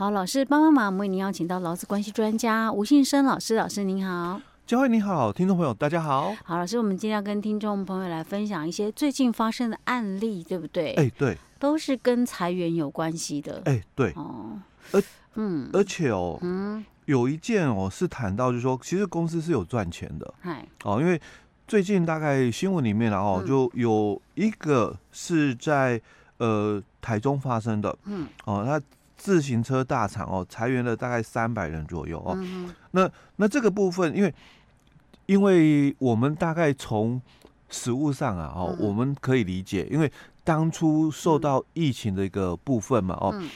好，老师帮帮忙，我们为您邀请到劳资关系专家吴信生老师，老师您好。佳慧你好，听众朋友大家好。好，老师，我们今天要跟听众朋友来分享一些最近发生的案例，对不对？哎，对，都是跟裁员有关系的。哎，对。哦，而嗯，而且哦，嗯，有一件哦是谈到，就是说，其实公司是有赚钱的。哎，哦，因为最近大概新闻里面然后就有一个是在呃台中发生的。嗯，哦，他。自行车大厂哦，裁员了大概三百人左右哦。嗯、那那这个部分，因为因为我们大概从实物上啊哦，嗯、我们可以理解，因为当初受到疫情的一个部分嘛哦，嗯、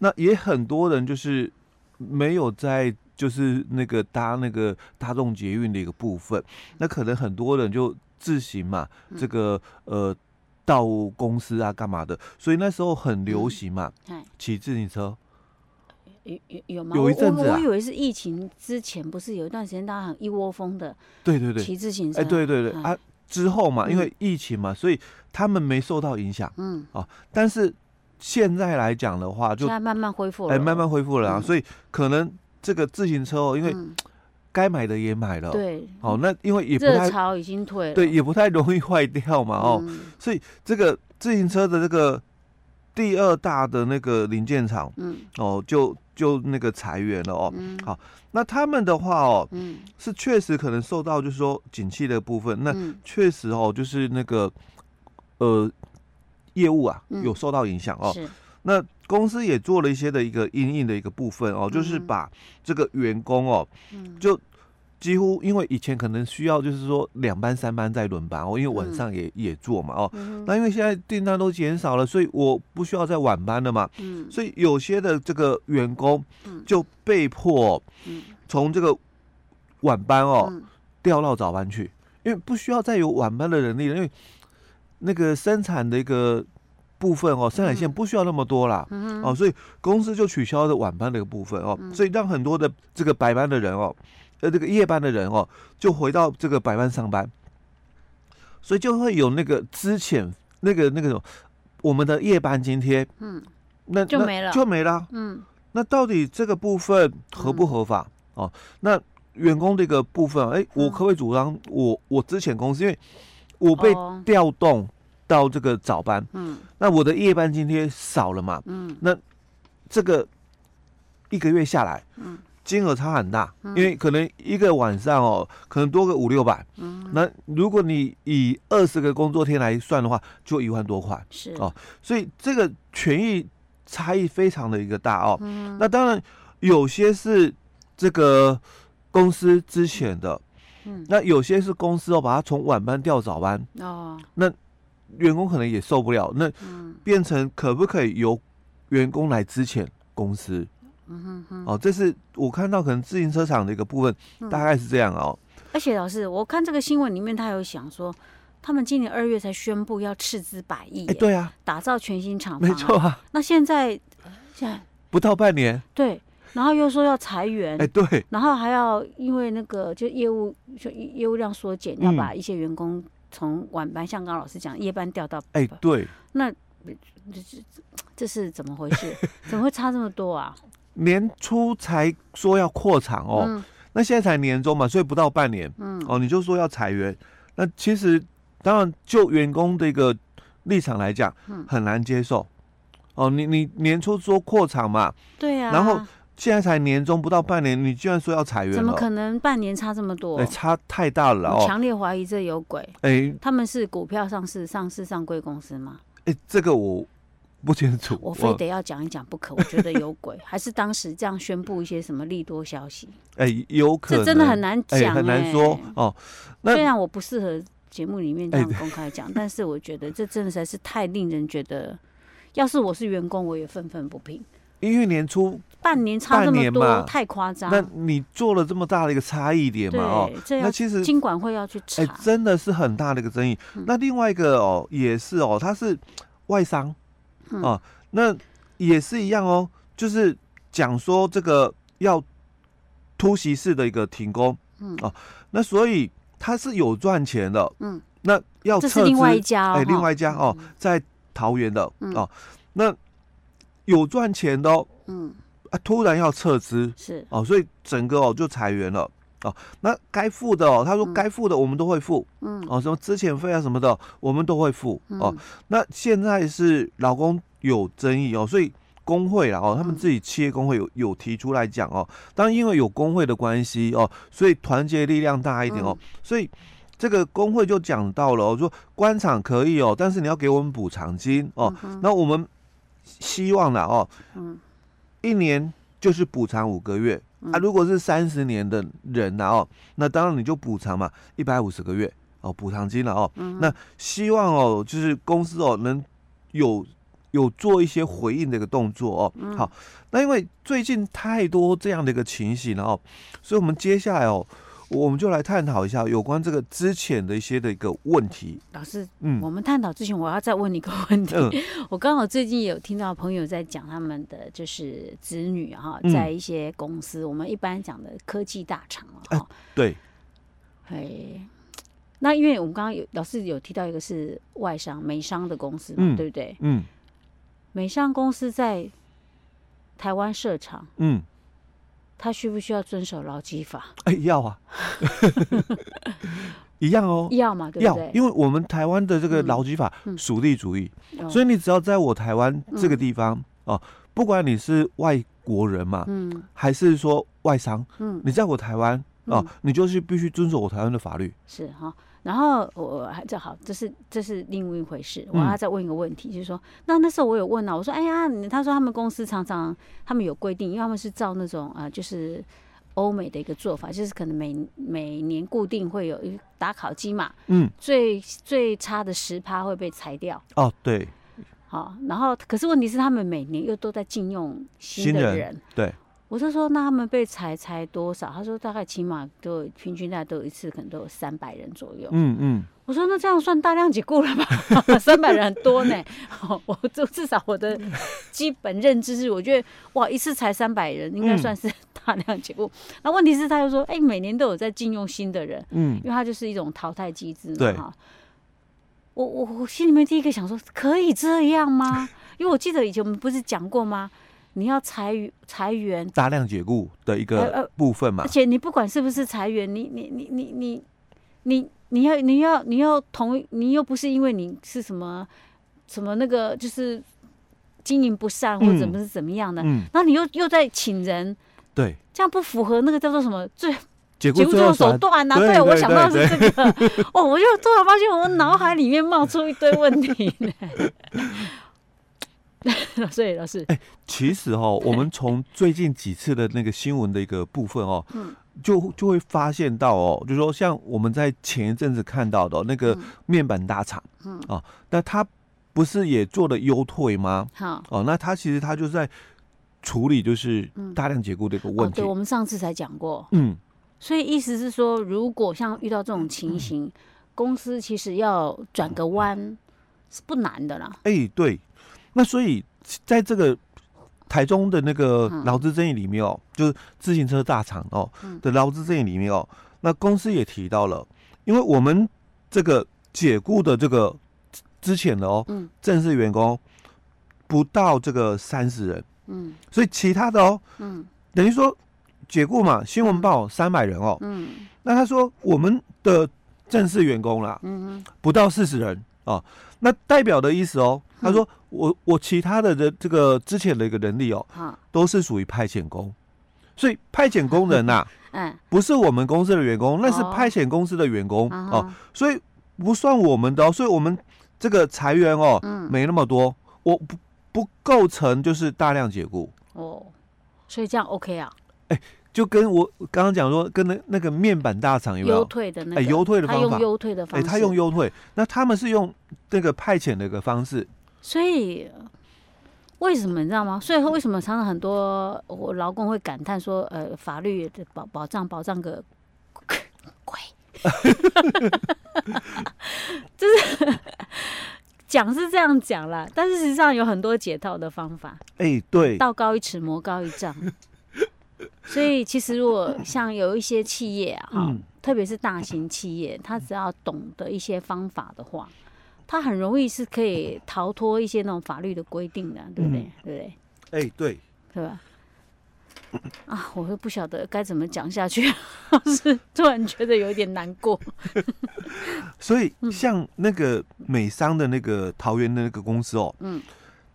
那也很多人就是没有在就是那个搭那个大众捷运的一个部分，那可能很多人就自行嘛，这个呃。到公司啊，干嘛的？所以那时候很流行嘛，骑、嗯、自行车。有有有吗？有一阵子、啊、我，我以为是疫情之前，不是有一段时间大家很一窝蜂的，对对对，骑自行车。哎，对对对、嗯、啊，之后嘛，因为疫情嘛，所以他们没受到影响。嗯啊，但是现在来讲的话，就现在慢慢恢复了，哎，慢慢恢复了啊。嗯、所以可能这个自行车哦，因为。嗯该买的也买了，对，哦，那因为也不太热潮已经退了，对，也不太容易坏掉嘛，哦，嗯、所以这个自行车的这个第二大的那个零件厂，嗯，哦，就就那个裁员了哦，嗯、好，那他们的话哦，嗯，是确实可能受到就是说景气的部分，那确实哦，就是那个呃业务啊有受到影响哦，那公司也做了一些的一个阴影的一个部分哦，就是把这个员工哦，就。几乎因为以前可能需要就是说两班三班在轮班哦，因为晚上也、嗯、也做嘛哦，嗯、那因为现在订单都减少了，所以我不需要再晚班了嘛，嗯，所以有些的这个员工就被迫从这个晚班哦调到早班去，因为不需要再有晚班的人力了，因为那个生产的一个部分哦，生产线不需要那么多啦，嗯、哦，所以公司就取消了晚班的一个部分哦，所以让很多的这个白班的人哦。呃，这个夜班的人哦，就回到这个白班上班，所以就会有那个之前那个那个我们的夜班津贴，嗯，那就没了，就没了，嗯，那到底这个部分合不合法？嗯、哦，那员工这个部分，哎，我可不可以主张我我之前公司，因为我被调动到这个早班，嗯，那我的夜班津贴少了嘛，嗯，那这个一个月下来，嗯。金额差很大，因为可能一个晚上哦，可能多个五六百。嗯，那如果你以二十个工作天来算的话，就一万多块。是哦，所以这个权益差异非常的一个大哦。嗯，那当然有些是这个公司之前的，嗯，那有些是公司哦把它从晚班调早班。哦，那员工可能也受不了，那变成可不可以由员工来支遣公司？嗯哼哼，哦，这是我看到可能自行车厂的一个部分，嗯、大概是这样哦。而且老师，我看这个新闻里面，他有想说，他们今年二月才宣布要斥资百亿，哎，对啊，打造全新厂房，没错啊。那现在现在不到半年，对，然后又说要裁员，哎，对，然后还要因为那个就业务就业务量缩减，要把一些员工从晚班，像刚刚老师讲夜班调到，哎，对，那这这这是怎么回事？怎么会差这么多啊？年初才说要扩厂哦，嗯、那现在才年终嘛，所以不到半年，嗯，哦，你就说要裁员，那其实当然就员工的一个立场来讲，嗯，很难接受，哦，你你年初说扩厂嘛，对呀、啊，然后现在才年终不到半年，你居然说要裁员，怎么可能半年差这么多？哎，差太大了哦，强烈怀疑这有鬼，哎，他们是股票上市、上市上柜公司吗？哎，这个我。不清楚，我非得要讲一讲不可。我觉得有鬼，还是当时这样宣布一些什么利多消息？哎，有可能，这真的很难讲，很难说哦。虽然我不适合节目里面这样公开讲，但是我觉得这真的实在是太令人觉得，要是我是员工，我也愤愤不平。因为年初半年差这么多，太夸张。那你做了这么大的一个差异点嘛？哦，那其实金管会要去查，真的是很大的一个争议。那另外一个哦，也是哦，他是外商。哦，那也是一样哦，就是讲说这个要突袭式的一个停工，嗯哦，那所以他是有赚钱的，嗯，那要撤是另外一家哦，哎，另外一家哦，在桃园的哦，那有赚钱的哦，嗯，啊，突然要撤资，是。哦，所以整个哦就裁员了。哦。那该付的哦，他说该付的我们都会付，嗯，哦，什么资遣费啊什么的，我们都会付。哦。那现在是老公有争议哦，所以工会啦哦，他们自己企业工会有有提出来讲哦，当然因为有工会的关系哦，所以团结力量大一点哦，所以。这个工会就讲到了，说官场可以哦，但是你要给我们补偿金哦。嗯、那我们希望了哦，嗯，一年就是补偿五个月、嗯、啊。如果是三十年的人呢哦，那当然你就补偿嘛，一百五十个月哦，补偿金了哦。嗯、那希望哦，就是公司哦能有有做一些回应的一个动作哦。嗯、好，那因为最近太多这样的一个情形了哦，所以我们接下来哦。我们就来探讨一下有关这个之前的一些的一个问题。老师，嗯，我们探讨之前，我要再问你一个问题。嗯、我刚好最近有听到朋友在讲他们的就是子女哈，在一些公司，嗯、我们一般讲的科技大厂哈、啊，对。哎，那因为我们刚刚有老师有提到一个是外商美商的公司嘛，嗯、对不对？嗯。美商公司在台湾设厂，嗯。他需不需要遵守劳基法？哎，要啊，一样哦，要嘛，对不对？因为我们台湾的这个劳基法属地主义，嗯嗯、所以你只要在我台湾这个地方、嗯、哦，不管你是外国人嘛，嗯，还是说外商，嗯，你在我台湾哦，嗯、你就是必须遵守我台湾的法律，是哈。然后我还正好，这是这是另外一回事。我还再问一个问题，嗯、就是说，那那时候我有问啊，我说，哎呀，他说他们公司常常他们有规定，因为他们是照那种啊、呃，就是欧美的一个做法，就是可能每每年固定会有一打考绩嘛，嗯，最最差的十趴会被裁掉。哦，对，好，然后可是问题是他们每年又都在禁用新的人，人对。我就说，那他们被裁裁多少？他说大概起码都有平均大概都有一次，可能都有三百人左右。嗯嗯。我说那这样算大量解雇了吧？三百人很多呢。我就至少我的基本认知是，我觉得哇，一次裁三百人应该算是大量解雇。那问题是，他就说，哎，每年都有在禁用新的人。嗯。因为他就是一种淘汰机制嘛。哈。我我我心里面第一个想说，可以这样吗？因为我记得以前我们不是讲过吗？你要裁裁员，大量解雇的一个部分嘛。而且你不管是不是裁员，你你你你你你你要你要你要同，你又不是因为你是什么什么那个就是经营不善或者怎么是怎么样的，然后你又又在请人，对，这样不符合那个叫做什么最解雇这种手段呢？对，我想到是这个。哦，我就突然发现我脑海里面冒出一堆问题。所以老师，哎、欸，其实哦，我们从最近几次的那个新闻的一个部分哦，嗯，就就会发现到哦，就是说像我们在前一阵子看到的那个面板大厂，嗯，哦，那他不是也做了优退吗？好，哦，那他其实他就是在处理就是大量解雇的一个问题。嗯哦、对，我们上次才讲过，嗯，所以意思是说，如果像遇到这种情形，嗯、公司其实要转个弯是不难的啦。哎、欸，对。那所以，在这个台中的那个劳资争议里面哦，就是自行车大厂哦的劳资争议里面哦，那公司也提到了，因为我们这个解雇的这个之前的哦，正式员工不到这个三十人，嗯，所以其他的哦，嗯，等于说解雇嘛，新闻报三百人哦，嗯，那他说我们的正式员工啦，不到四十人哦，那代表的意思哦。他说：“我我其他的人这个之前的一个能力哦，都是属于派遣工，所以派遣工人呐，嗯，不是我们公司的员工，那是派遣公司的员工哦，所以不算我们的，哦所以我们这个裁员哦，没那么多，我不不构成就是大量解雇哦，所以这样 OK 啊？哎。”就跟我刚刚讲说，跟那那个面板大厂有没有优退的那个？哎，优退的方法，他用优退的方式。哎，他用优退，那他们是用那个派遣的一个方式。所以为什么你知道吗？所以说为什么常常很多我劳工会感叹说，呃，法律的保保障保障个 鬼，就是讲是这样讲啦，但是实际上有很多解套的方法。哎，对，道高一尺，魔高一丈。所以，其实如果像有一些企业啊，嗯，特别是大型企业，他只要懂得一些方法的话，他很容易是可以逃脱一些那种法律的规定的，对不对？嗯、对不对？哎，对，是吧？啊，我都不晓得该怎么讲下去，是突然觉得有点难过。所以像那个美商的那个桃园的那个公司哦，嗯，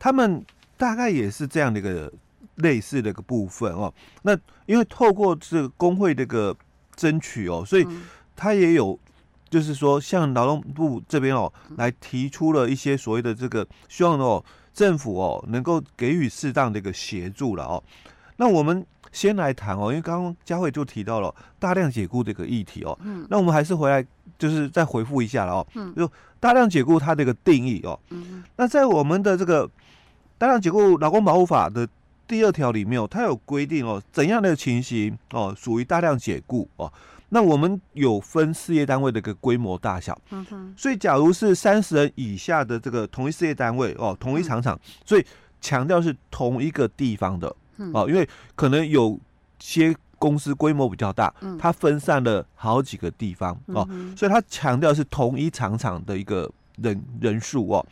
他们大概也是这样的一个类似的一个部分哦。那因为透过这个工会的一个争取哦，所以他也有就是说，像劳动部这边哦，来提出了一些所谓的这个希望哦，政府哦能够给予适当的一个协助了哦。那我们先来谈哦，因为刚刚佳慧就提到了大量解雇这个议题哦。嗯。那我们还是回来，就是再回复一下了哦。嗯。就大量解雇它的一个定义哦。嗯。那在我们的这个大量解雇劳工保护法的第二条里面哦，它有规定哦，怎样的情形哦属于大量解雇哦。那我们有分事业单位的一个规模大小。所以，假如是三十人以下的这个同一事业单位哦，同一厂厂，所以强调是同一个地方的。哦，因为可能有些公司规模比较大，它分散了好几个地方哦，所以它强调是同一厂厂的一个人人数哦。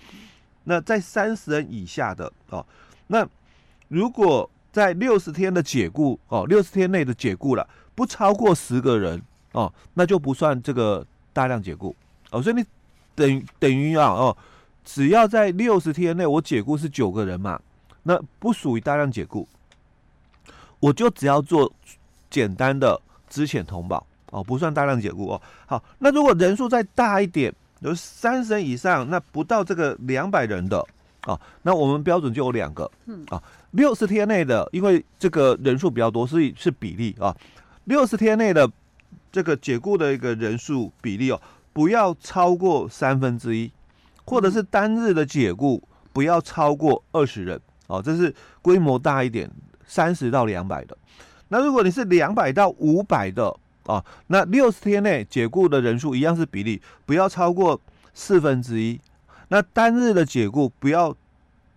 那在三十人以下的哦，那如果在六十天的解雇哦，六十天内的解雇了，不超过十个人哦，那就不算这个大量解雇哦。所以你等于等于啊哦，只要在六十天内我解雇是九个人嘛，那不属于大量解雇。我就只要做简单的资遣通报哦，不算大量解雇哦。好，那如果人数再大一点，有三十人以上，那不到这个两百人的啊，那我们标准就有两个，嗯啊，六十天内的，因为这个人数比较多，所以是比例啊。六十天内的这个解雇的一个人数比例哦，不要超过三分之一，或者是单日的解雇不要超过二十人哦，这是规模大一点。三十到两百的，那如果你是两百到五百的啊，那六十天内解雇的人数一样是比例，不要超过四分之一。那单日的解雇不要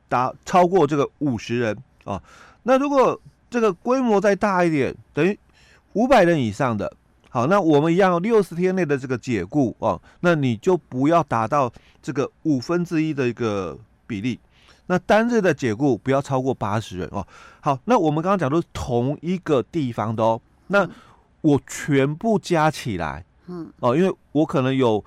达超过这个五十人啊。那如果这个规模再大一点，等于五百人以上的，好，那我们一样六十天内的这个解雇哦，那你就不要达到这个五分之一的一个比例。那单日的解雇不要超过八十人哦。好，那我们刚刚讲的是同一个地方的哦。那我全部加起来，嗯，哦，因为我可能有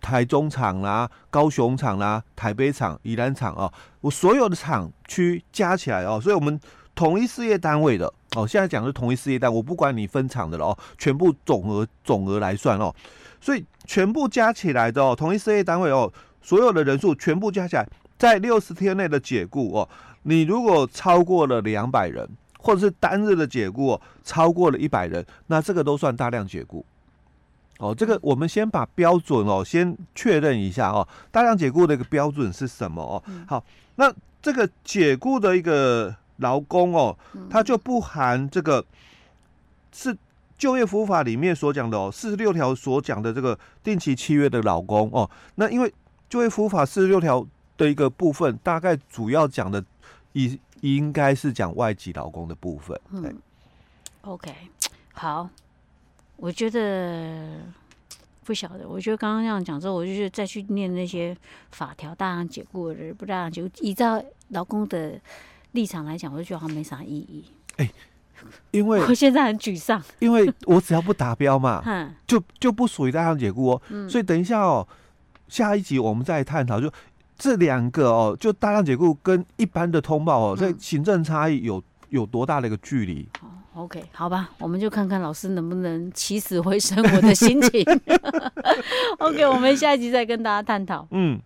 台中厂啦、高雄厂啦、台北厂、宜兰厂哦，我所有的厂区加起来哦，所以我们同一事业单位的哦，现在讲的是同一事业单位，我不管你分厂的了哦，全部总额总额来算哦，所以全部加起来的哦，同一事业单位哦，所有的人数全部加起来。在六十天内的解雇哦，你如果超过了两百人，或者是单日的解雇哦，超过了一百人，那这个都算大量解雇。哦，这个我们先把标准哦，先确认一下哦，大量解雇的一个标准是什么哦？好，那这个解雇的一个劳工哦，它就不含这个是就业服务法里面所讲的哦，四十六条所讲的这个定期契约的劳工哦。那因为就业服务法四十六条。的一个部分，大概主要讲的，应应该是讲外籍劳工的部分。嗯，OK，好，我觉得不晓得，我觉得刚刚这样讲之后，我就再去念那些法条，大量解雇的人不大量解雇，依照劳工的立场来讲，我就觉得好像没啥意义。哎、欸，因为我现在很沮丧，因为我只要不达标嘛，就就不属于大量解雇哦。嗯、所以等一下哦，下一集我们再探讨就。这两个哦，就大量解雇跟一般的通报哦，在行政差异有有多大的一个距离？哦，OK，好吧，我们就看看老师能不能起死回生我的心情。OK，我们下一集再跟大家探讨。嗯。